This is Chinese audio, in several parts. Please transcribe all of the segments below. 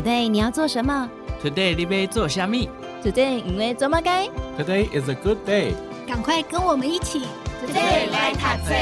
Today 你要做什么？Today 你要做虾米？Today 因为做么该？Today is a good day。赶快跟我们一起，Today 来读册。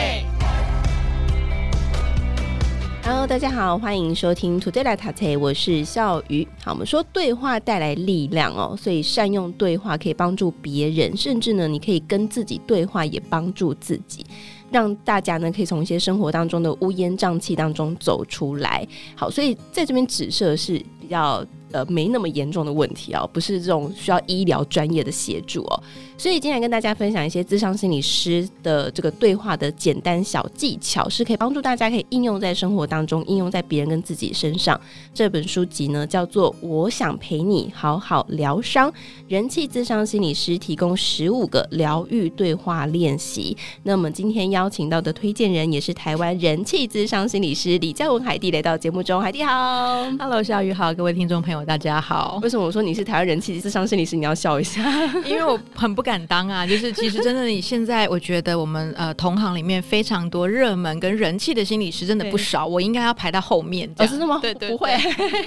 Hello，大家好，欢迎收听 Today 来读册，我是笑鱼。好，我们说对话带来力量哦，所以善用对话可以帮助别人，甚至呢，你可以跟自己对话，也帮助自己。让大家呢可以从一些生活当中的乌烟瘴气当中走出来。好，所以在这边指涉是比较呃没那么严重的问题哦，不是这种需要医疗专业的协助哦。所以今天来跟大家分享一些智商心理师的这个对话的简单小技巧，是可以帮助大家可以应用在生活当中，应用在别人跟自己身上。这本书籍呢叫做《我想陪你好好疗伤》，人气智商心理师提供十五个疗愈对话练习。那么今天邀请到的推荐人也是台湾人气智商心理师李嘉文海蒂来到节目中，海蒂好，Hello，小雨好，各位听众朋友大家好。为什么我说你是台湾人气智商心理师？你要笑一下，因为我很不。敢当啊！就是其实真的，你现在我觉得我们呃同行里面非常多热门跟人气的心理师真的不少，我应该要排到后面。哦，真的吗？对对，对，不会。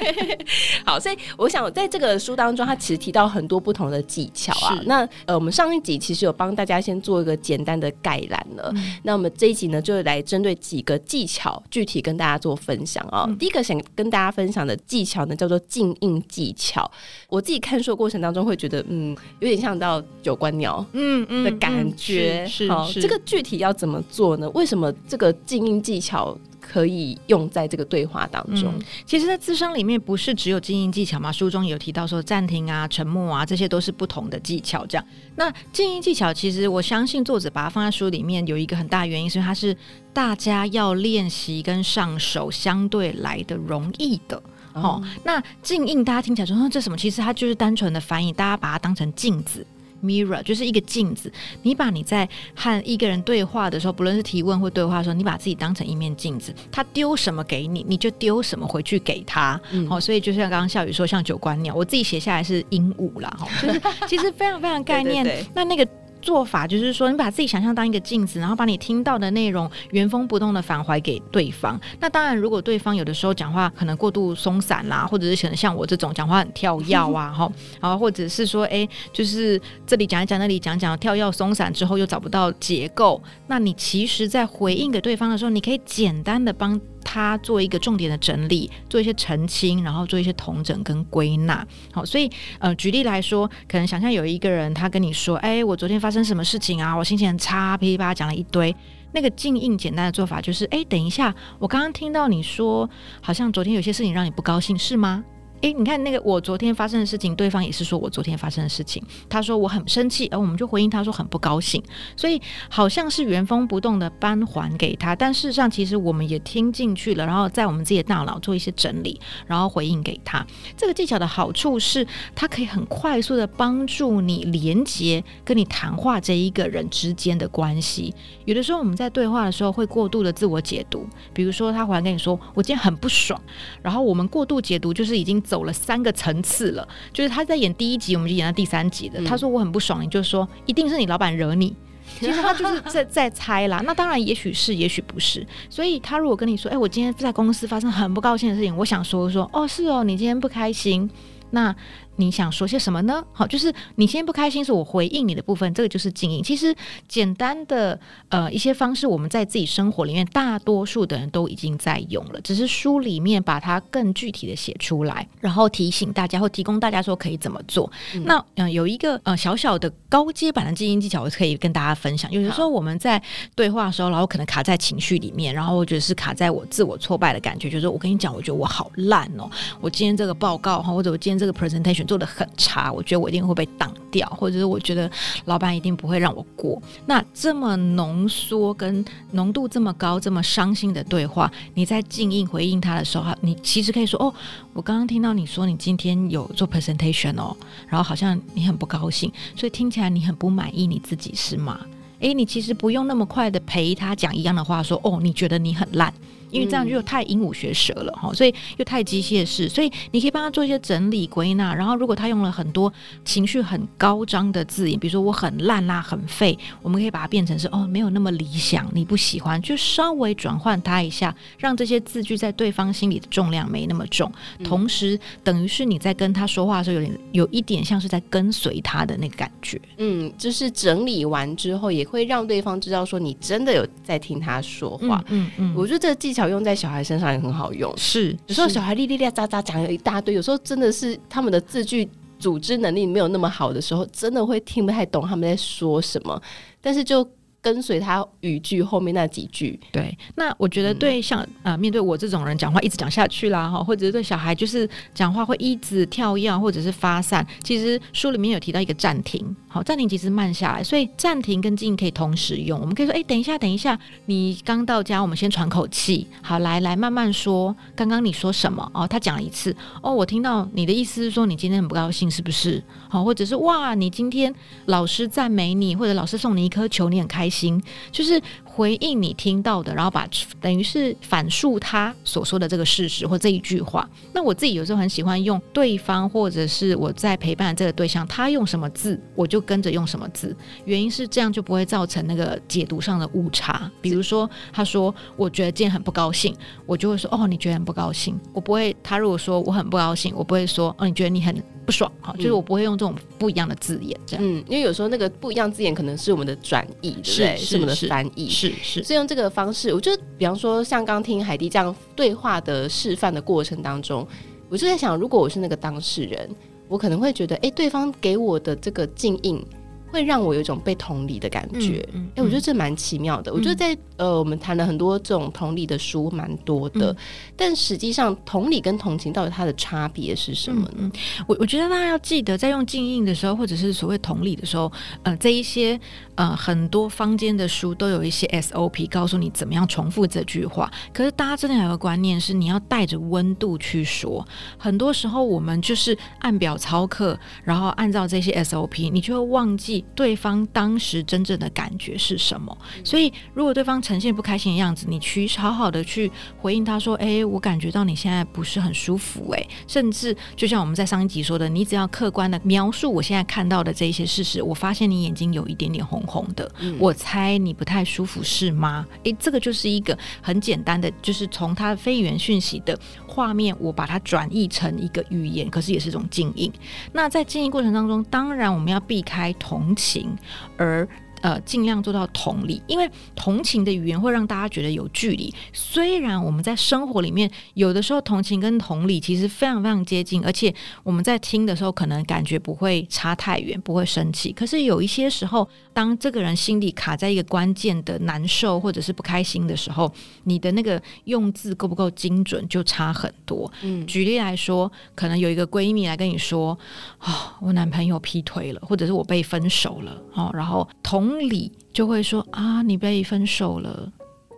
好，所以我想在这个书当中，他其实提到很多不同的技巧啊。那呃，我们上一集其实有帮大家先做一个简单的概览了。嗯、那我们这一集呢，就来针对几个技巧，具体跟大家做分享啊、哦嗯。第一个想跟大家分享的技巧呢，叫做静音技巧。我自己看书的过程当中会觉得，嗯，有点像到九官鸟，嗯嗯的感觉。是，好，这个具体要怎么做呢？为什么这个静音技巧可以用在这个对话当中？嗯、其实，在智商里面不是只有静音技巧嘛？书中有提到说暂停啊、沉默啊，这些都是不同的技巧。这样，那静音技巧其实我相信作者把它放在书里面有一个很大的原因，是因为它是大家要练习跟上手相对来的容易的。哦，那静音大家听起来说，这什么？其实它就是单纯的翻译，大家把它当成镜子 （mirror），就是一个镜子。你把你在和一个人对话的时候，不论是提问或对话的时候，你把自己当成一面镜子，他丢什么给你，你就丢什么回去给他。嗯、哦，所以就像刚刚笑宇说，像九官鸟，我自己写下来是鹦鹉啦。哈，就是 其实非常非常概念。对对对，那那个。做法就是说，你把自己想象当一个镜子，然后把你听到的内容原封不动的返还给对方。那当然，如果对方有的时候讲话可能过度松散啦，或者是可能像我这种讲话很 跳跃啊，哈，然后或者是说，哎，就是这里讲一讲，那里讲讲，跳跃松散之后又找不到结构。那你其实，在回应给对方的时候，你可以简单的帮。他做一个重点的整理，做一些澄清，然后做一些同整跟归纳。好，所以呃，举例来说，可能想象有一个人，他跟你说：“哎，我昨天发生什么事情啊？我心情很差，噼里啪啦讲了一堆。”那个静应简单的做法就是：“哎，等一下，我刚刚听到你说，好像昨天有些事情让你不高兴，是吗？”诶，你看那个我昨天发生的事情，对方也是说我昨天发生的事情。他说我很生气，而我们就回应他说很不高兴。所以好像是原封不动的搬还给他，但事实上其实我们也听进去了，然后在我们自己的大脑做一些整理，然后回应给他。这个技巧的好处是，它可以很快速的帮助你连接跟你谈话这一个人之间的关系。有的时候我们在对话的时候会过度的自我解读，比如说他回来跟你说我今天很不爽，然后我们过度解读就是已经。走了三个层次了，就是他在演第一集，我们就演到第三集的。嗯、他说我很不爽，你就说一定是你老板惹你。其实他就是在在猜啦。那当然，也许是，也许不是。所以他如果跟你说，哎、欸，我今天在公司发生很不高兴的事情，我想说说，哦，是哦，你今天不开心，那。你想说些什么呢？好，就是你先不开心，是我回应你的部分，这个就是静音。其实简单的呃一些方式，我们在自己生活里面，大多数的人都已经在用了，只是书里面把它更具体的写出来，然后提醒大家或提供大家说可以怎么做。嗯、那嗯、呃，有一个呃小小的高阶版的静音技巧，我可以跟大家分享。有的时候我们在对话的时候，然后可能卡在情绪里面，然后我觉得是卡在我自我挫败的感觉，就是我跟你讲，我觉得我好烂哦，我今天这个报告哈，或者我今天这个 presentation。做的很差，我觉得我一定会被挡掉，或者是我觉得老板一定不会让我过。那这么浓缩跟浓度这么高、这么伤心的对话，你在静音回应他的时候，你其实可以说：“哦，我刚刚听到你说你今天有做 presentation 哦，然后好像你很不高兴，所以听起来你很不满意你自己是吗？诶，你其实不用那么快的陪他讲一样的话，说：哦，你觉得你很烂。”因为这样就太鹦鹉学舌了哈，所以又太机械式。所以你可以帮他做一些整理归纳，然后如果他用了很多情绪很高涨的字眼，比如说我很烂啦、很废，我们可以把它变成是哦，没有那么理想，你不喜欢，就稍微转换他一下，让这些字句在对方心里的重量没那么重，同时等于是你在跟他说话的时候，有点有一点像是在跟随他的那个感觉。嗯，就是整理完之后，也会让对方知道说你真的有在听他说话。嗯嗯，我觉得这个技巧用在小孩身上也很好用。是，有时候小孩哩哩哩喳喳讲了一大堆，有时候真的是他们的字句组织能力没有那么好的时候，真的会听不太懂他们在说什么。但是就跟随他语句后面那几句，对。那我觉得对像啊、面对我这种人讲话一直讲下去啦，哈，或者是对小孩就是讲话会一直跳跃，或者是发散。其实书里面有提到一个暂停，好，暂停其实慢下来，所以暂停跟静可以同时用。我们可以说，哎、欸，等一下，等一下，你刚到家，我们先喘口气，好，来来慢慢说。刚刚你说什么？哦，他讲了一次，哦，我听到你的意思是说你今天很不高兴，是不是？好，或者是哇，你今天老师赞美你，或者老师送你一颗球，你很开心，就是回应你听到的，然后把等于是反述他所说的这个事实或这一句话。那我自己有时候很喜欢用对方或者是我在陪伴的这个对象，他用什么字，我就跟着用什么字。原因是这样就不会造成那个解读上的误差。比如说，他说我觉得今天很不高兴，我就会说哦，你觉得很不高兴。我不会，他如果说我很不高兴，我不会说哦，你觉得你很。不爽，哈，就是我不会用这种不一样的字眼，这样，嗯，因为有时候那个不一样字眼可能是我们的转译，对不对？是我们的翻译，是是。是用这个方式，我觉得，比方说像刚听海蒂这样对话的示范的过程当中，我就在想，如果我是那个当事人，我可能会觉得，哎，对方给我的这个静音。会让我有一种被同理的感觉，哎、嗯嗯欸，我觉得这蛮奇妙的。嗯、我觉得在呃，我们谈了很多这种同理的书，蛮多的，嗯、但实际上同理跟同情到底它的差别是什么呢？嗯、我我觉得大家要记得，在用静音的时候，或者是所谓同理的时候，呃，这一些呃很多坊间的书都有一些 SOP 告诉你怎么样重复这句话。可是大家真的有个观念是，你要带着温度去说。很多时候我们就是按表操课，然后按照这些 SOP，你就会忘记。对方当时真正的感觉是什么？所以，如果对方呈现不开心的样子，你去好好的去回应他说：“诶，我感觉到你现在不是很舒服。”诶，甚至就像我们在上一集说的，你只要客观的描述我现在看到的这一些事实，我发现你眼睛有一点点红红的，嗯、我猜你不太舒服是吗？诶，这个就是一个很简单的，就是从他非语言讯息的画面，我把它转译成一个语言，可是也是一种静音。那在静音过程当中，当然我们要避开同。同情，而呃，尽量做到同理，因为同情的语言会让大家觉得有距离。虽然我们在生活里面有的时候同情跟同理其实非常非常接近，而且我们在听的时候可能感觉不会差太远，不会生气。可是有一些时候，当这个人心里卡在一个关键的难受或者是不开心的时候，你的那个用字够不够精准就差很多。嗯，举例来说，可能有一个闺蜜来跟你说：“啊、哦，我男朋友劈腿了，或者是我被分手了。”哦，然后同。同理就会说啊，你被分手了，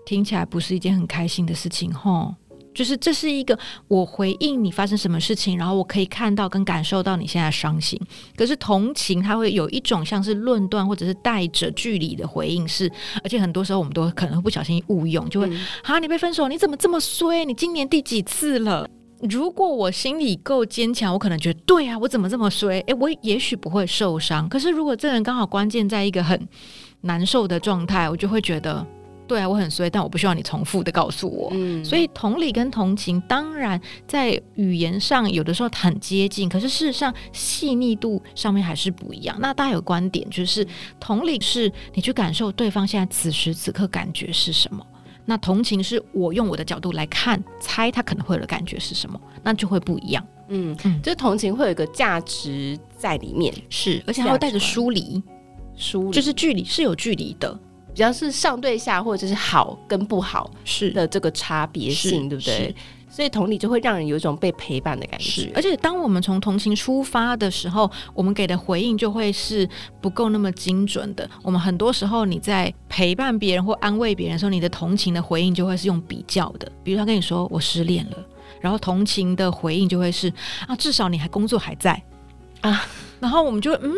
听起来不是一件很开心的事情，吼。就是这是一个我回应你发生什么事情，然后我可以看到跟感受到你现在伤心。可是同情，它会有一种像是论断或者是带着距离的回应，是而且很多时候我们都可能会不小心误用，就会、嗯、啊，你被分手，你怎么这么衰？你今年第几次了？如果我心里够坚强，我可能觉得对啊，我怎么这么衰？诶，我也许不会受伤。可是如果这人刚好关键在一个很难受的状态，我就会觉得对啊，我很衰，但我不需要你重复的告诉我。嗯，所以同理跟同情，当然在语言上有的时候很接近，可是事实上细腻度上面还是不一样。那大家有观点就是，同理是你去感受对方现在此时此刻感觉是什么。那同情是我用我的角度来看，猜他可能会有的感觉是什么，那就会不一样。嗯嗯，就同情会有一个价值在里面，是，而且还会带着疏离，疏离。就是距离是有距离的，比较是上对下或者是好跟不好是。的这个差别性，对不对？所以同理就会让人有一种被陪伴的感觉，而且当我们从同情出发的时候，我们给的回应就会是不够那么精准的。我们很多时候你在陪伴别人或安慰别人的时候，你的同情的回应就会是用比较的，比如他跟你说我失恋了，然后同情的回应就会是啊，至少你还工作还在啊，然后我们就嗯。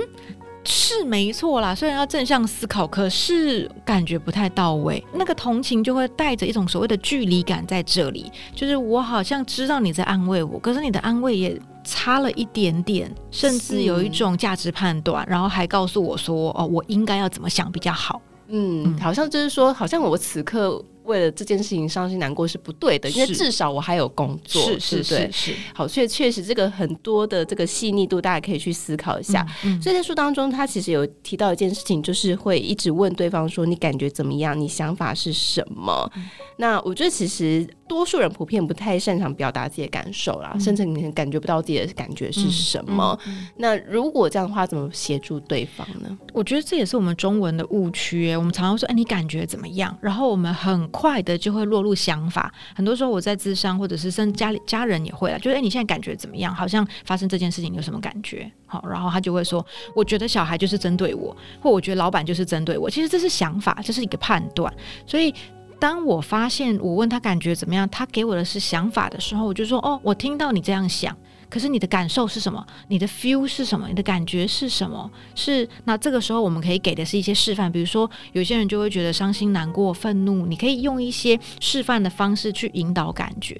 是没错啦，虽然要正向思考，可是感觉不太到位。那个同情就会带着一种所谓的距离感在这里，就是我好像知道你在安慰我，可是你的安慰也差了一点点，甚至有一种价值判断，然后还告诉我说：“哦，我应该要怎么想比较好。”嗯，好像就是说，好像我此刻。为了这件事情伤心难过是不对的，因为至少我还有工作，是是是，是，是好，所以确实这个很多的这个细腻度，大家可以去思考一下。嗯嗯、所以在书当中，他其实有提到一件事情，就是会一直问对方说：“你感觉怎么样？你想法是什么？”嗯、那我觉得其实多数人普遍不太擅长表达自己的感受啦，嗯、甚至你感觉不到自己的感觉是什么。那如果这样的话，怎么协助对方呢？我觉得这也是我们中文的误区。我们常常说：“哎，你感觉怎么样？”然后我们很快的就会落入想法，很多时候我在咨商，或者是甚至家里家人也会啊，就是哎，你现在感觉怎么样？好像发生这件事情，你有什么感觉？好，然后他就会说，我觉得小孩就是针对我，或我觉得老板就是针对我。其实这是想法，这是一个判断。所以当我发现我问他感觉怎么样，他给我的是想法的时候，我就说哦，我听到你这样想。可是你的感受是什么？你的 feel 是什么？你的感觉是什么？是那这个时候我们可以给的是一些示范，比如说有些人就会觉得伤心、难过、愤怒，你可以用一些示范的方式去引导感觉，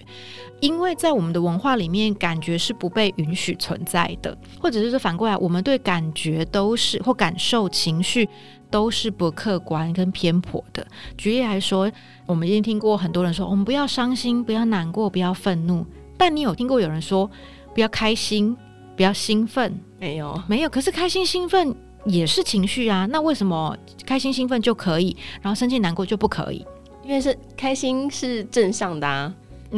因为在我们的文化里面，感觉是不被允许存在的，或者是说反过来，我们对感觉都是或感受、情绪都是不客观跟偏颇的。举例来说，我们已经听过很多人说，我们不要伤心，不要难过，不要愤怒，但你有听过有人说？不要开心，不要兴奋，没有，没有。可是开心兴奋也是情绪啊，那为什么开心兴奋就可以，然后生气难过就不可以？因为是开心是正向的啊。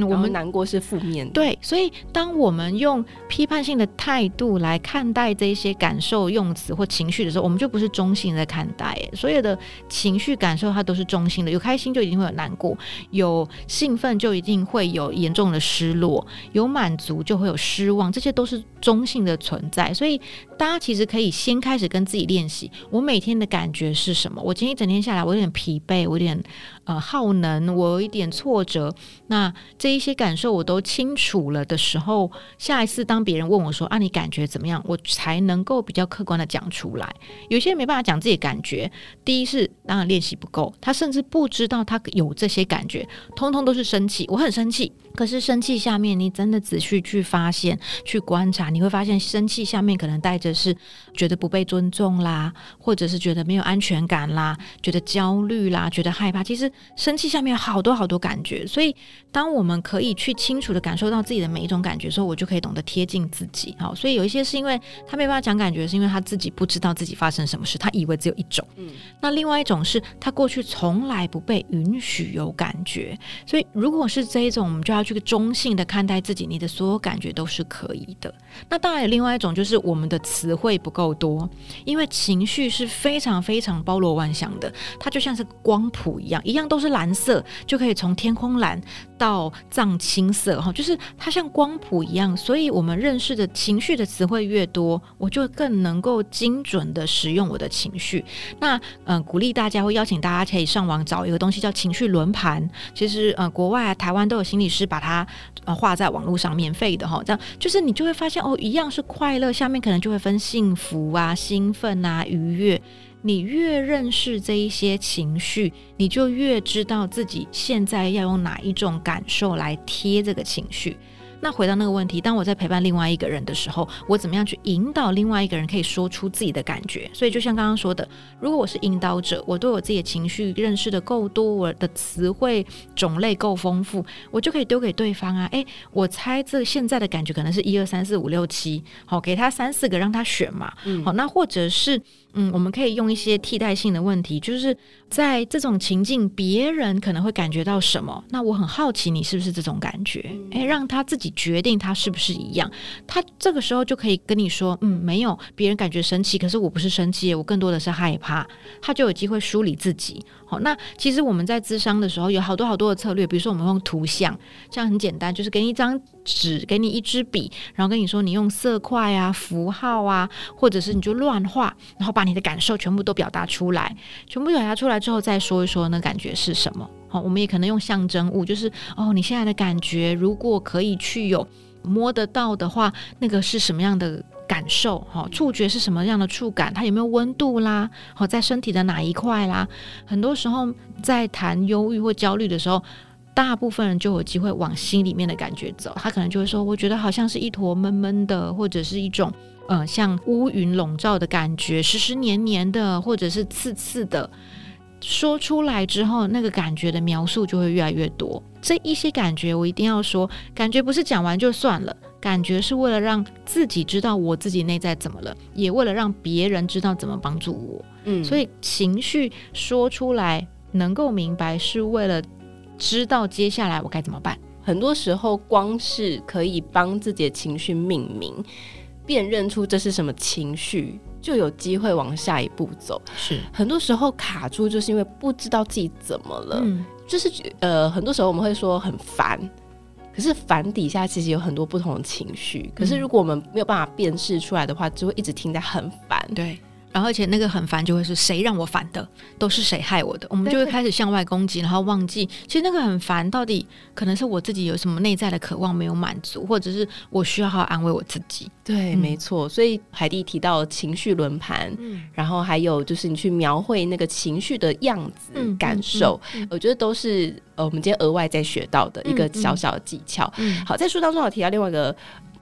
我们难过是负面的，对，所以当我们用批判性的态度来看待这些感受、用词或情绪的时候，我们就不是中性的看待。所有的情绪感受它都是中性的，有开心就一定会有难过，有兴奋就一定会有严重的失落，有满足就会有失望，这些都是中性的存在。所以大家其实可以先开始跟自己练习：我每天的感觉是什么？我今天一整天下来，我有点疲惫，我有点呃耗能，我有一点挫折。那这一些感受我都清楚了的时候，下一次当别人问我说：“啊，你感觉怎么样？”我才能够比较客观的讲出来。有些人没办法讲自己感觉，第一是当然练习不够，他甚至不知道他有这些感觉，通通都是生气。我很生气，可是生气下面你真的仔细去发现、去观察，你会发现生气下面可能带着是觉得不被尊重啦，或者是觉得没有安全感啦，觉得焦虑啦，觉得害怕。其实生气下面有好多好多感觉，所以当我们可以。去清楚的感受到自己的每一种感觉的时候，我就可以懂得贴近自己。好，所以有一些是因为他没办法讲感觉，是因为他自己不知道自己发生什么事，他以为只有一种。嗯，那另外一种是他过去从来不被允许有感觉，所以如果是这一种，我们就要去中性的看待自己，你的所有感觉都是可以的。那当然有另外一种，就是我们的词汇不够多，因为情绪是非常非常包罗万象的，它就像是光谱一样，一样都是蓝色，就可以从天空蓝到藏青色，哈，就是它像光谱一样。所以我们认识的情绪的词汇越多，我就更能够精准的使用我的情绪。那嗯、鼓励大家，会邀请大家可以上网找一个东西叫情绪轮盘。其实呃，国外、啊、台湾都有心理师把它呃画在网络上，免费的哈。这样就是你就会发现。哦，一样是快乐，下面可能就会分幸福啊、兴奋啊、愉悦。你越认识这一些情绪，你就越知道自己现在要用哪一种感受来贴这个情绪。那回到那个问题，当我在陪伴另外一个人的时候，我怎么样去引导另外一个人可以说出自己的感觉？所以就像刚刚说的，如果我是引导者，我对我自己的情绪认识的够多，我的词汇种类够丰富，我就可以丢给对方啊。诶，我猜这现在的感觉可能是一二三四五六七，好，给他三四个让他选嘛。嗯，好，那或者是。嗯，我们可以用一些替代性的问题，就是在这种情境，别人可能会感觉到什么？那我很好奇，你是不是这种感觉？诶，让他自己决定他是不是一样。他这个时候就可以跟你说，嗯，没有，别人感觉生气，可是我不是生气，我更多的是害怕。他就有机会梳理自己。好，那其实我们在咨商的时候有好多好多的策略，比如说我们用图像，这样很简单，就是给你一张纸，给你一支笔，然后跟你说你用色块啊、符号啊，或者是你就乱画，然后把你的感受全部都表达出来，全部表达出来之后再说一说那感觉是什么。好，我们也可能用象征物，就是哦，你现在的感觉，如果可以去有摸得到的话，那个是什么样的感受，哈，触觉是什么样的触感？它有没有温度啦？好，在身体的哪一块啦？很多时候在谈忧郁或焦虑的时候，大部分人就有机会往心里面的感觉走。他可能就会说：“我觉得好像是一坨闷闷的，或者是一种呃像乌云笼罩的感觉，湿湿黏黏的，或者是刺刺的。”说出来之后，那个感觉的描述就会越来越多。这一些感觉，我一定要说，感觉不是讲完就算了，感觉是为了让自己知道我自己内在怎么了，也为了让别人知道怎么帮助我。嗯，所以情绪说出来，能够明白，是为了知道接下来我该怎么办。很多时候，光是可以帮自己的情绪命名，辨认出这是什么情绪。就有机会往下一步走。是很多时候卡住，就是因为不知道自己怎么了。嗯，就是呃，很多时候我们会说很烦，可是烦底下其实有很多不同的情绪。可是如果我们没有办法辨识出来的话，就会一直停在很烦。对。然后，而且那个很烦，就会是谁让我烦的，都是谁害我的，我们就会开始向外攻击，然后忘记，其实那个很烦，到底可能是我自己有什么内在的渴望没有满足，或者是我需要好好安慰我自己。对，嗯、没错。所以海蒂提到情绪轮盘，嗯、然后还有就是你去描绘那个情绪的样子、嗯、感受，我觉得都是呃我们今天额外在学到的一个小小的技巧。嗯嗯、好，在书当中有提到另外一个。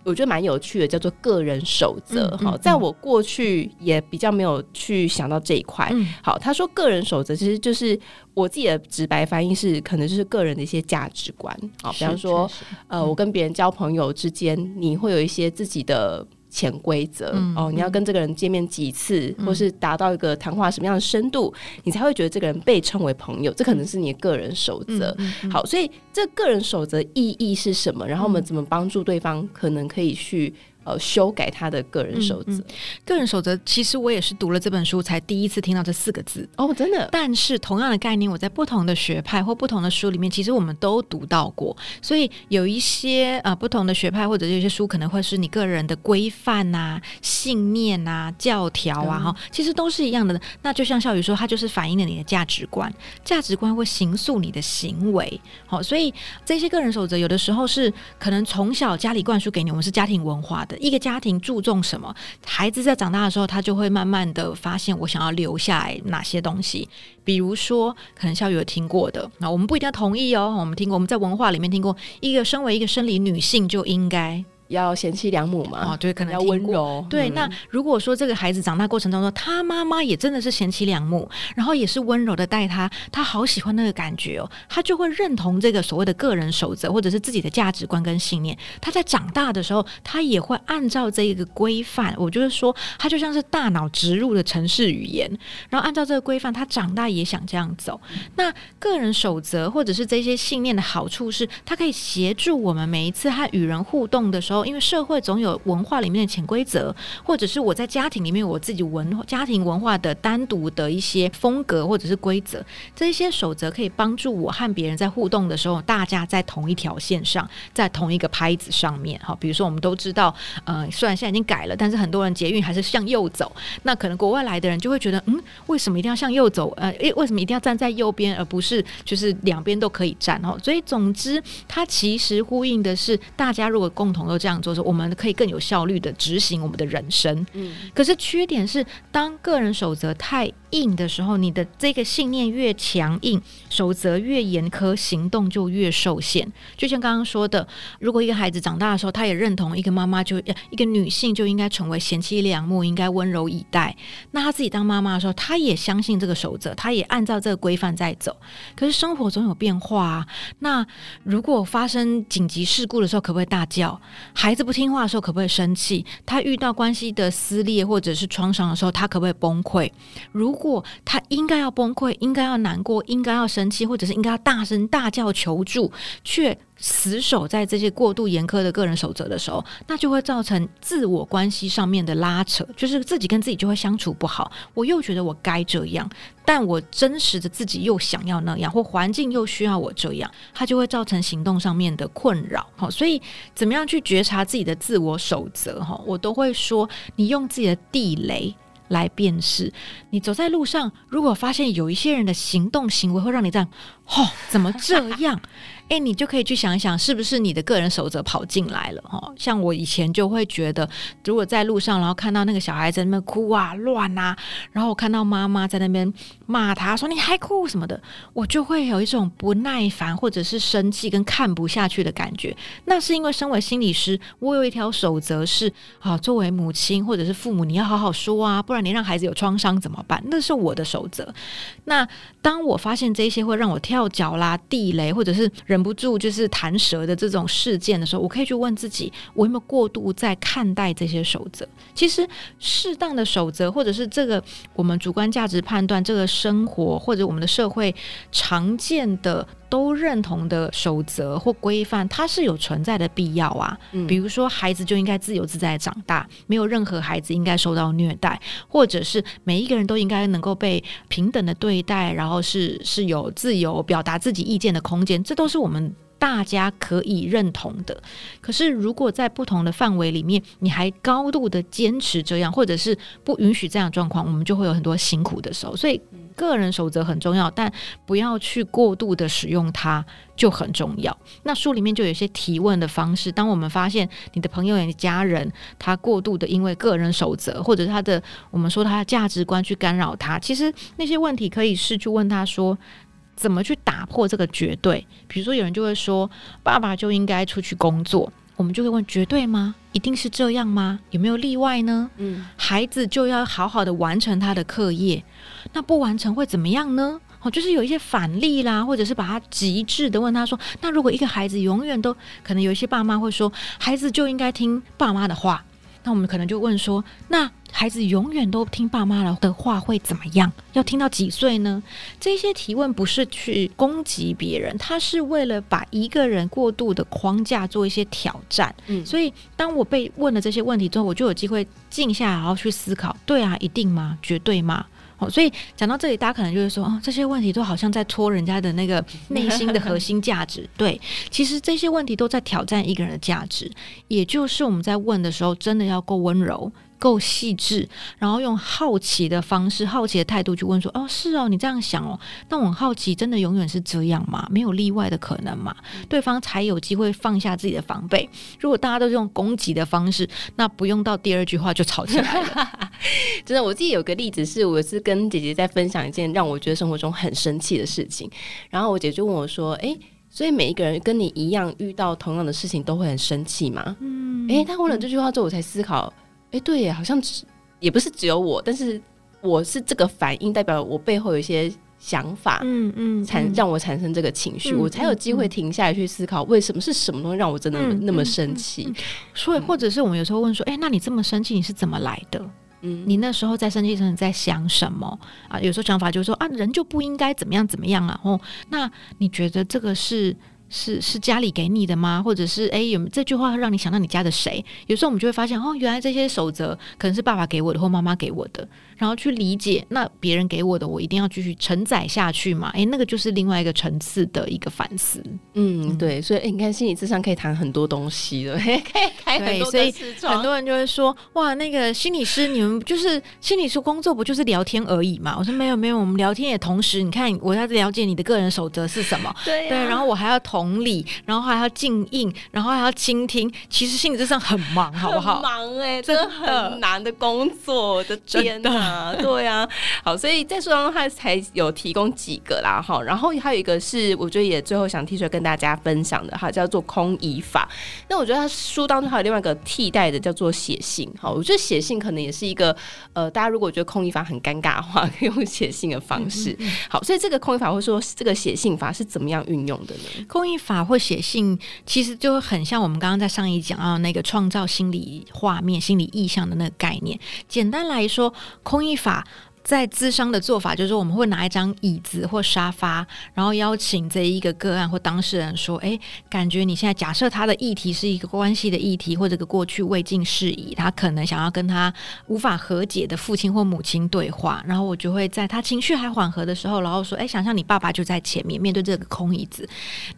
我觉得蛮有趣的，叫做个人守则。哈、嗯，嗯、在我过去也比较没有去想到这一块。嗯、好，他说个人守则其实就是我自己的直白翻译是，可能就是个人的一些价值观。好，比方说，呃，我跟别人交朋友之间，你会有一些自己的。潜规则哦，你要跟这个人见面几次，嗯、或是达到一个谈话什么样的深度，嗯、你才会觉得这个人被称为朋友。这可能是你的个人守则。好，所以这个人守则意义是什么？然后我们怎么帮助对方，可能可以去。呃，修改他的个人守则。嗯嗯。个人守则，其实我也是读了这本书才第一次听到这四个字哦，真的。但是同样的概念，我在不同的学派或不同的书里面，其实我们都读到过。所以有一些呃不同的学派或者有些书，可能会是你个人的规范啊、信念啊、教条啊，哈、嗯，其实都是一样的。那就像笑宇说，它就是反映了你的价值观，价值观会形塑你的行为。好，所以这些个人守则，有的时候是可能从小家里灌输给你，我们是家庭文化的。一个家庭注重什么，孩子在长大的时候，他就会慢慢的发现我想要留下来哪些东西。比如说，可能校友有听过的，那我们不一定要同意哦。我们听过，我们在文化里面听过，一个身为一个生理女性就应该。要贤妻良母嘛？哦，对，可能要温柔。对，嗯、那如果说这个孩子长大过程当中，他妈妈也真的是贤妻良母，然后也是温柔的待他，他好喜欢那个感觉哦，他就会认同这个所谓的个人守则，或者是自己的价值观跟信念。他在长大的时候，他也会按照这个规范。我就是说，他就像是大脑植入的城市语言，然后按照这个规范，他长大也想这样走。那个人守则或者是这些信念的好处是，它可以协助我们每一次他与人互动的时候。因为社会总有文化里面的潜规则，或者是我在家庭里面我自己文化家庭文化的单独的一些风格或者是规则，这一些守则可以帮助我和别人在互动的时候，大家在同一条线上，在同一个拍子上面。哈，比如说我们都知道，呃，虽然现在已经改了，但是很多人捷运还是向右走。那可能国外来的人就会觉得，嗯，为什么一定要向右走？呃，诶，为什么一定要站在右边，而不是就是两边都可以站？哦，所以总之，它其实呼应的是，大家如果共同都。这样做，说我们可以更有效率的执行我们的人生。嗯，可是缺点是，当个人守则太硬的时候，你的这个信念越强硬，守则越严苛，行动就越受限。就像刚刚说的，如果一个孩子长大的时候，他也认同一个妈妈就一个女性就应该成为贤妻良母，应该温柔以待。那他自己当妈妈的时候，他也相信这个守则，他也按照这个规范在走。可是生活总有变化啊。那如果发生紧急事故的时候，可不可以大叫？孩子不听话的时候，可不可以生气？他遇到关系的撕裂或者是创伤的时候，他可不可以崩溃？如果他应该要崩溃，应该要难过，应该要生气，或者是应该要大声大叫求助，却死守在这些过度严苛的个人守则的时候，那就会造成自我关系上面的拉扯，就是自己跟自己就会相处不好。我又觉得我该这样，但我真实的自己又想要那样，或环境又需要我这样，它就会造成行动上面的困扰。好，所以怎么样去觉察自己的自我守则？哈，我都会说，你用自己的地雷来辨识。你走在路上，如果发现有一些人的行动行为会让你这样，哦，怎么这样？哎，你就可以去想一想，是不是你的个人守则跑进来了哈？像我以前就会觉得，如果在路上，然后看到那个小孩在那边哭啊、乱啊，然后我看到妈妈在那边骂他说你还哭什么的，我就会有一种不耐烦或者是生气跟看不下去的感觉。那是因为身为心理师，我有一条守则是：啊，作为母亲或者是父母，你要好好说啊，不然你让孩子有创伤怎么办？那是我的守则。那当我发现这些会让我跳脚啦、地雷，或者是忍不住就是弹舌的这种事件的时候，我可以去问自己：我有没有过度在看待这些守则？其实适当的守则，或者是这个我们主观价值判断，这个生活或者我们的社会常见的都认同的守则或规范，它是有存在的必要啊。嗯，比如说，孩子就应该自由自在的长大，没有任何孩子应该受到虐待，或者是每一个人都应该能够被平等的对待，然后是是有自由表达自己意见的空间，这都是我们大家可以认同的。可是，如果在不同的范围里面，你还高度的坚持这样，或者是不允许这样状况，我们就会有很多辛苦的时候。所以。个人守则很重要，但不要去过度的使用它就很重要。那书里面就有些提问的方式。当我们发现你的朋友、你的家人他过度的因为个人守则或者他的我们说他的价值观去干扰他，其实那些问题可以是去问他说，怎么去打破这个绝对？比如说有人就会说，爸爸就应该出去工作。我们就会问：绝对吗？一定是这样吗？有没有例外呢？嗯，孩子就要好好的完成他的课业，那不完成会怎么样呢？哦，就是有一些反例啦，或者是把他极致的问他说：那如果一个孩子永远都可能有一些爸妈会说，孩子就应该听爸妈的话。那我们可能就问说，那孩子永远都听爸妈的话会怎么样？要听到几岁呢？这些提问不是去攻击别人，他是为了把一个人过度的框架做一些挑战。嗯，所以当我被问了这些问题之后，我就有机会静下来，然后去思考：对啊，一定吗？绝对吗？哦，所以讲到这里，大家可能就会说，哦，这些问题都好像在戳人家的那个 内心的核心价值。对，其实这些问题都在挑战一个人的价值，也就是我们在问的时候，真的要够温柔。够细致，然后用好奇的方式、好奇的态度去问说：“哦，是哦，你这样想哦？那我很好奇，真的永远是这样吗？没有例外的可能吗？”对方才有机会放下自己的防备。如果大家都是用攻击的方式，那不用到第二句话就吵起来了。真的，我自己有个例子是，我是跟姐姐在分享一件让我觉得生活中很生气的事情，然后我姐就问我说：“诶，所以每一个人跟你一样遇到同样的事情都会很生气吗？”嗯，诶，她问了这句话之后，我才思考。哎，对耶，好像只也不是只有我，但是我是这个反应，代表我背后有一些想法，嗯嗯，产让我产生这个情绪，我才有机会停下来去思考，为什么是什么东西让我真的那么生气？所以，或者是我们有时候问说，哎，那你这么生气，你是怎么来的？嗯，你那时候在生气的时候你在想什么啊？有时候想法就是说啊，人就不应该怎么样怎么样啊？哦，那你觉得这个是？是是家里给你的吗？或者是哎，有这句话让你想到你家的谁？有时候我们就会发现哦，原来这些守则可能是爸爸给我的或妈妈给我的，然后去理解，那别人给我的，我一定要继续承载下去嘛？哎，那个就是另外一个层次的一个反思。嗯，对，所以诶你看心理智商可以谈很多东西了，可以开很多。所以很多人就会说哇，那个心理师你们就是心理师工作不就是聊天而已嘛？我说没有没有，我们聊天也同时，你看我要了解你的个人守则是什么？对、啊、对，然后我还要同。同理，然后还要静应，然后还要倾听。其实心理咨商很忙，好不好？忙哎、欸，真的很难的工作。我的天哪，对啊。好，所以在书当中他才有提供几个啦，哈。然后还有一个是，我觉得也最后想提出来跟大家分享的哈，叫做空椅法。那我觉得他书当中还有另外一个替代的，叫做写信。好，我觉得写信可能也是一个呃，大家如果觉得空椅法很尴尬的话，可以用写信的方式。嗯嗯嗯。好，所以这个空椅法或者说这个写信法是怎么样运用的呢？空意法或写信，其实就很像我们刚刚在上一讲啊那个创造心理画面、心理意象的那个概念。简单来说，空意法。在咨商的做法就是，我们会拿一张椅子或沙发，然后邀请这一个个案或当事人说：“哎，感觉你现在假设他的议题是一个关系的议题，或者个过去未尽事宜，他可能想要跟他无法和解的父亲或母亲对话。然后我就会在他情绪还缓和的时候，然后说：‘哎，想象你爸爸就在前面，面对这个空椅子，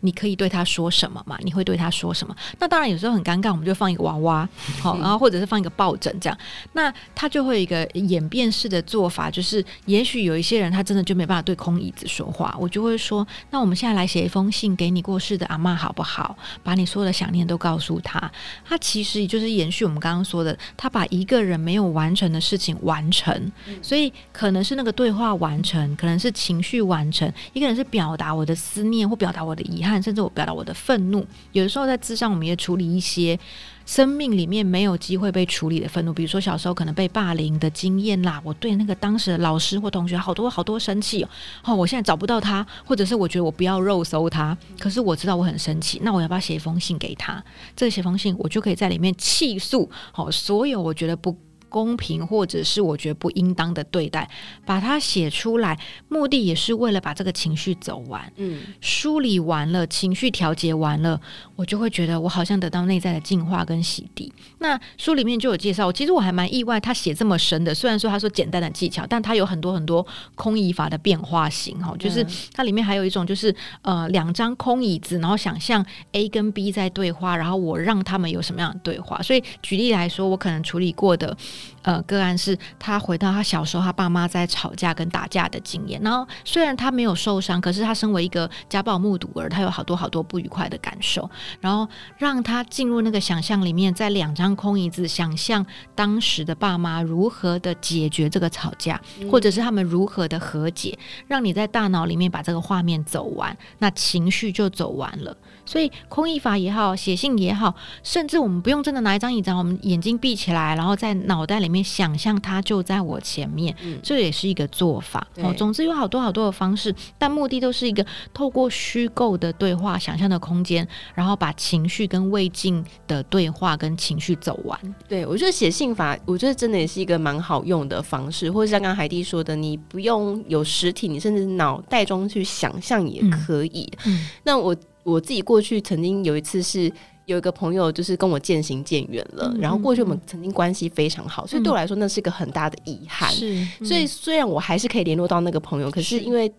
你可以对他说什么嘛？你会对他说什么？’那当然有时候很尴尬，我们就放一个娃娃，好，然后或者是放一个抱枕这样，那他就会有一个演变式的做法。就是也许有一些人他真的就没办法对空椅子说话，我就会说，那我们现在来写一封信给你过世的阿妈好不好？把你所有的想念都告诉他。他其实也就是延续我们刚刚说的，他把一个人没有完成的事情完成，所以可能是那个对话完成，可能是情绪完成，一个人是表达我的思念或表达我的遗憾，甚至我表达我的愤怒。有的时候在咨商，我们也处理一些。生命里面没有机会被处理的愤怒，比如说小时候可能被霸凌的经验啦，我对那个当时的老师或同学好多好多生气哦，哦，我现在找不到他，或者是我觉得我不要肉搜他，可是我知道我很生气，那我要不要写一封信给他？这写封信我就可以在里面气诉，好，所有我觉得不。公平，或者是我觉得不应当的对待，把它写出来，目的也是为了把这个情绪走完。嗯，梳理完了，情绪调节完了，我就会觉得我好像得到内在的净化跟洗涤。那书里面就有介绍，其实我还蛮意外，他写这么深的。虽然说他说简单的技巧，但他有很多很多空椅法的变化型哈，就是它里面还有一种就是呃两张空椅子，然后想象 A 跟 B 在对话，然后我让他们有什么样的对话。所以举例来说，我可能处理过的。呃，个案是他回到他小时候，他爸妈在吵架跟打架的经验。然后虽然他没有受伤，可是他身为一个家暴目睹儿，他有好多好多不愉快的感受。然后让他进入那个想象里面，在两张空椅子，想象当时的爸妈如何的解决这个吵架，或者是他们如何的和解，让你在大脑里面把这个画面走完，那情绪就走完了。所以空椅法也好，写信也好，甚至我们不用真的拿一张椅子，我们眼睛闭起来，然后在脑袋里面想象它就在我前面，嗯、这也是一个做法。哦，总之有好多好多的方式，但目的都是一个透过虚构的对话、想象的空间，然后把情绪跟未尽的对话跟情绪走完。对，我觉得写信法，我觉得真的也是一个蛮好用的方式，或者像刚刚海蒂说的，你不用有实体，你甚至脑袋中去想象也可以。嗯嗯、那我。我自己过去曾经有一次是有一个朋友，就是跟我渐行渐远了，嗯、然后过去我们曾经关系非常好，嗯、所以对我来说那是一个很大的遗憾。是，所以虽然我还是可以联络到那个朋友，可是因为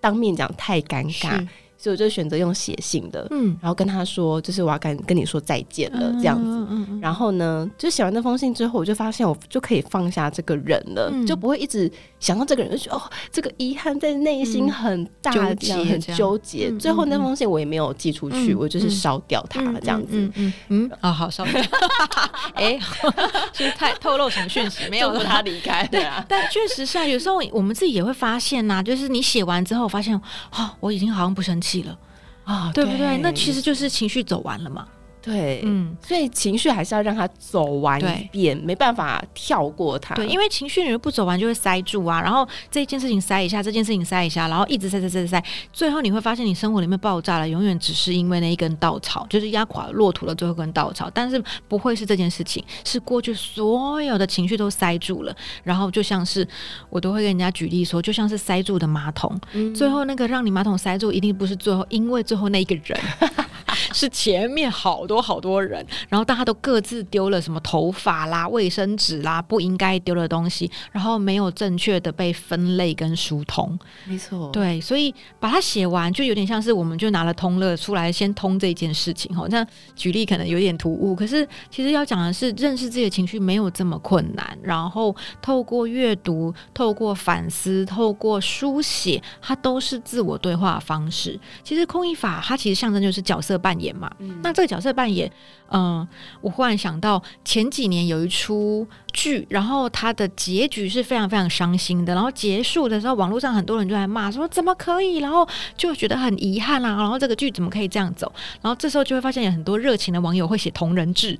当面讲太尴尬。所以我就选择用写信的，嗯，然后跟他说，就是我要跟跟你说再见了，这样子。嗯嗯嗯、然后呢，就写完那封信之后，我就发现我就可以放下这个人了，嗯、就不会一直想到这个人，就觉得哦，这个遗憾在内心很大，这样很纠结。最后那封信我也没有寄出去，嗯、我就是烧掉它，这样子。嗯嗯嗯，啊、哦，好烧掉。哎，是不是太透露什么讯息？没有让他离开。对啊，但确实是啊，有时候我们自己也会发现呐、啊，就是你写完之后发现，哦，我已经好像不生气。了啊，对不对？那其实就是情绪走完了嘛。对，嗯，所以情绪还是要让它走完一遍，没办法跳过它。对，因为情绪你不走完就会塞住啊，然后这件事情塞一下，这件事情塞一下，然后一直塞塞塞塞，最后你会发现你生活里面爆炸了，永远只是因为那一根稻草，就是压垮了骆驼的最后一根稻草，但是不会是这件事情，是过去所有的情绪都塞住了，然后就像是我都会跟人家举例说，就像是塞住的马桶，嗯、最后那个让你马桶塞住，一定不是最后，因为最后那一个人。是前面好多好多人，然后大家都各自丢了什么头发啦、卫生纸啦，不应该丢的东西，然后没有正确的被分类跟疏通。没错，对，所以把它写完，就有点像是我们就拿了通乐出来先通这件事情。哈，那举例可能有点突兀，可是其实要讲的是，认识自己的情绪没有这么困难。然后透过阅读、透过反思、透过书写，它都是自我对话的方式。其实空椅法它其实象征就是角色扮演。演嘛，嗯、那这个角色扮演，嗯、呃，我忽然想到前几年有一出剧，然后它的结局是非常非常伤心的，然后结束的时候，网络上很多人就在骂说怎么可以，然后就觉得很遗憾啦、啊，然后这个剧怎么可以这样走，然后这时候就会发现有很多热情的网友会写同人志，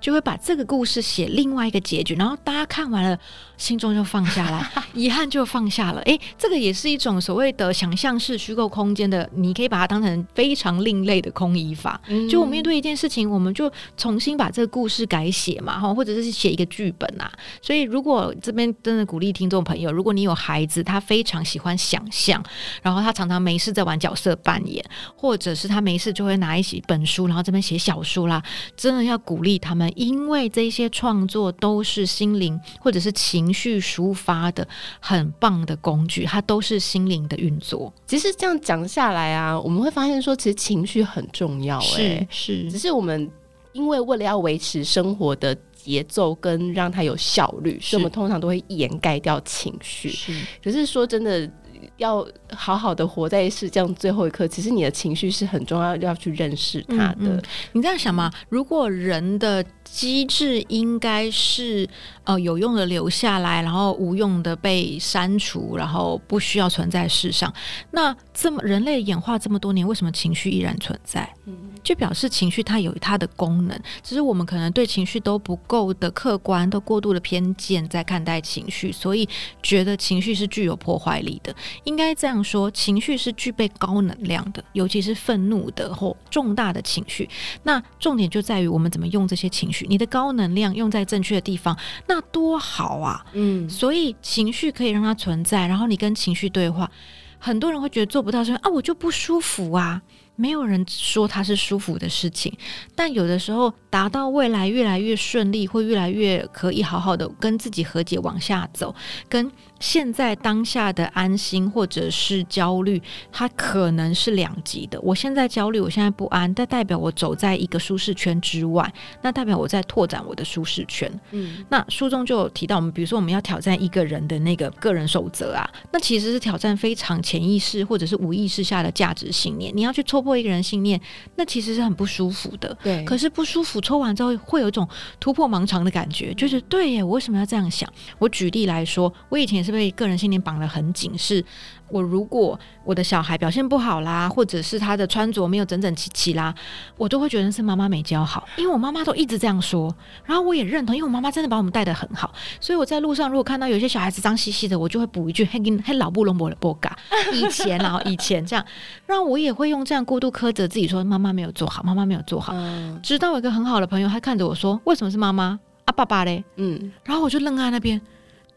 就会把这个故事写另外一个结局，然后大家看完了。心中就放下来，遗憾就放下了。诶，这个也是一种所谓的想象式虚构空间的，你可以把它当成非常另类的空移法。嗯、就我们面对一件事情，我们就重新把这个故事改写嘛，哈，或者是写一个剧本啊。所以，如果这边真的鼓励听众朋友，如果你有孩子，他非常喜欢想象，然后他常常没事在玩角色扮演，或者是他没事就会拿一起本书，然后这边写小说啦，真的要鼓励他们，因为这些创作都是心灵或者是情。情绪抒发的很棒的工具，它都是心灵的运作。其实这样讲下来啊，我们会发现说，其实情绪很重要、欸。哎，是，只是我们因为为了要维持生活的节奏跟让它有效率，所以我们通常都会掩盖掉情绪。是，可是说真的。要好好的活在世这样最后一刻，其实你的情绪是很重要，要去认识它的。嗯嗯，你这样想嘛？如果人的机制应该是呃有用的留下来，然后无用的被删除，然后不需要存在世上，那这么人类演化这么多年，为什么情绪依然存在？嗯，就表示情绪它有它的功能，只是我们可能对情绪都不够的客观，都过度的偏见在看待情绪，所以觉得情绪是具有破坏力的。应该这样说，情绪是具备高能量的，尤其是愤怒的或重大的情绪。那重点就在于我们怎么用这些情绪。你的高能量用在正确的地方，那多好啊！嗯，所以情绪可以让它存在，然后你跟情绪对话。很多人会觉得做不到，说啊，我就不舒服啊。没有人说它是舒服的事情，但有的时候达到未来越来越顺利，会越来越可以好好的跟自己和解往下走，跟现在当下的安心或者是焦虑，它可能是两极的。我现在焦虑，我现在不安，但代表我走在一个舒适圈之外，那代表我在拓展我的舒适圈。嗯，那书中就有提到，我们比如说我们要挑战一个人的那个个人守则啊，那其实是挑战非常潜意识或者是无意识下的价值信念，你要去戳破。一个人信念，那其实是很不舒服的。对，可是不舒服，抽完之后会有一种突破盲肠的感觉，就是对耶，我为什么要这样想？我举例来说，我以前也是被个人信念绑得很紧，是。我如果我的小孩表现不好啦，或者是他的穿着没有整整齐齐啦，我都会觉得是妈妈没教好，因为我妈妈都一直这样说。然后我也认同，因为我妈妈真的把我们带得很好，所以我在路上如果看到有些小孩子脏兮兮的，我就会补一句“嘿，嘿，老布隆博的波嘎”。以前然后，以前这样，然后我也会用这样过度苛责自己，说妈妈没有做好，妈妈没有做好。嗯。直到有一个很好的朋友，他看着我说：“为什么是妈妈啊？爸爸嘞？”嗯，然后我就愣在那边。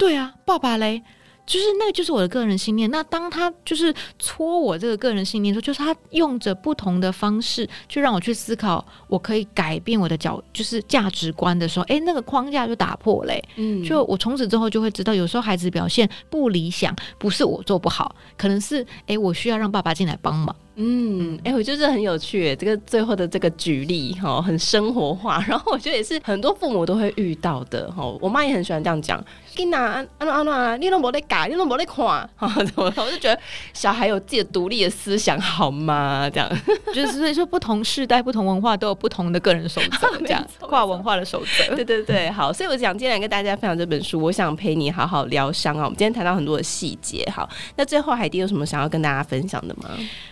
对啊，爸爸嘞。就是那个，就是我的个人信念。那当他就是戳我这个个人信念的时候，就是他用着不同的方式去让我去思考，我可以改变我的角，就是价值观的时候，哎，那个框架就打破嘞。嗯，就我从此之后就会知道，有时候孩子表现不理想，不是我做不好，可能是哎，我需要让爸爸进来帮忙。嗯，哎、欸，我觉得这很有趣，这个最后的这个举例哈，很生活化，然后我觉得也是很多父母都会遇到的哈。我妈也很喜欢这样讲，囡仔，安安安安，你都没得改，你都没得看，哈，怎么？我就觉得小孩有自己的独立的思想，好吗？这样，就是所以说，不同世代、不同文化都有不同的个人守则，这样跨文化的守则。对对对，好，所以我想今天来跟大家分享这本书，我想陪你好好疗伤啊。我们今天谈到很多的细节，好，那最后海蒂有什么想要跟大家分享的吗？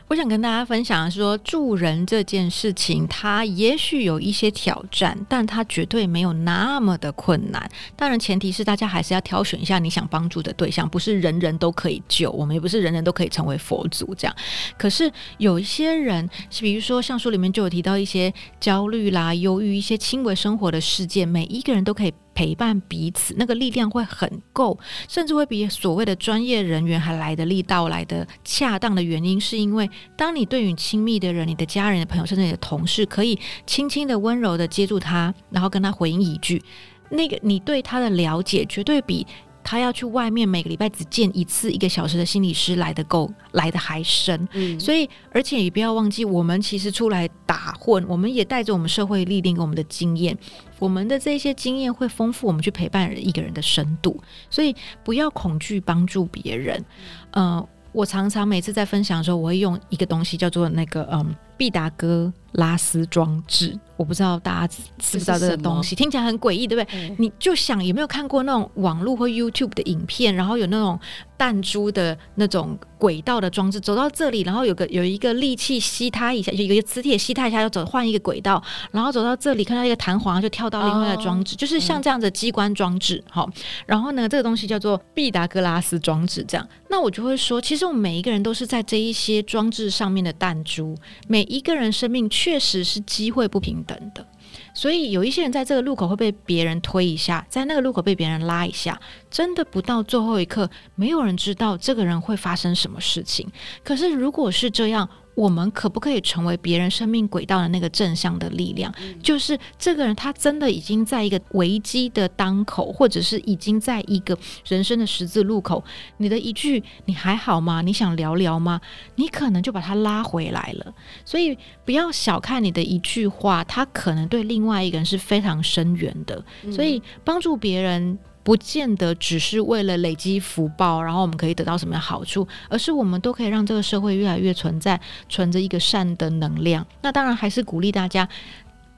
我想跟大家分享说，助人这件事情，它也许有一些挑战，但它绝对没有那么的困难。当然，前提是大家还是要挑选一下你想帮助的对象，不是人人都可以救，我们也不是人人都可以成为佛祖这样。可是有一些人，比如说像书里面就有提到一些焦虑啦、忧郁、一些轻微生活的事件，每一个人都可以。陪伴彼此，那个力量会很够，甚至会比所谓的专业人员还来的力道来的恰当的原因，是因为当你对于亲密的人、你的家人、的朋友，甚至你的同事，可以轻轻的、温柔的接住他，然后跟他回应一句，那个你对他的了解，绝对比。他要去外面每个礼拜只见一次一个小时的心理师来得够，来的还深。嗯，所以而且也不要忘记，我们其实出来打混，我们也带着我们社会历练跟我们的经验，我们的这些经验会丰富我们去陪伴一个人的深度。所以不要恐惧帮助别人。呃，我常常每次在分享的时候，我会用一个东西叫做那个嗯，毕达哥拉斯装置。我不知道大家知不知道这个东西，听起来很诡异，对不对？嗯、你就想有没有看过那种网络或 YouTube 的影片，然后有那种弹珠的那种轨道的装置，走到这里，然后有个有一个利器吸它一下，有一个磁铁吸它一下，要走换一个轨道，然后走到这里看到一个弹簧，就跳到另外一个装置，哦、就是像这样的机关装置。好、嗯，然后呢，这个东西叫做毕达哥拉斯装置。这样，那我就会说，其实我们每一个人都是在这一些装置上面的弹珠，每一个人生命确实是机会不平等。的，所以有一些人在这个路口会被别人推一下，在那个路口被别人拉一下，真的不到最后一刻，没有人知道这个人会发生什么事情。可是如果是这样，我们可不可以成为别人生命轨道的那个正向的力量？嗯、就是这个人，他真的已经在一个危机的当口，或者是已经在一个人生的十字路口。你的一句“你还好吗？你想聊聊吗？”你可能就把他拉回来了。所以不要小看你的一句话，他可能对另外一个人是非常深远的。嗯、所以帮助别人。不见得只是为了累积福报，然后我们可以得到什么样好处，而是我们都可以让这个社会越来越存在，存着一个善的能量。那当然还是鼓励大家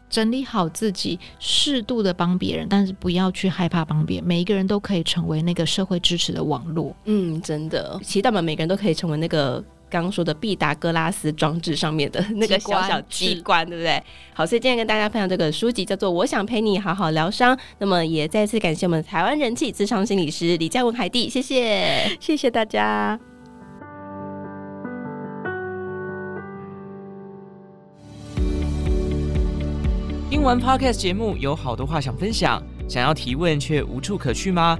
整理好自己，适度的帮别人，但是不要去害怕帮别人。每一个人都可以成为那个社会支持的网络。嗯，真的，期待我们每个人都可以成为那个。刚刚说的毕达哥拉斯装置上面的那个小小机关，对不对？好，所以今天跟大家分享这个书籍叫做《我想陪你好好疗伤》。那么也再次感谢我们台湾人气咨商心理师李嘉文海蒂，谢谢，谢谢大家。听完 Podcast 节目，有好多话想分享，想要提问却无处可去吗？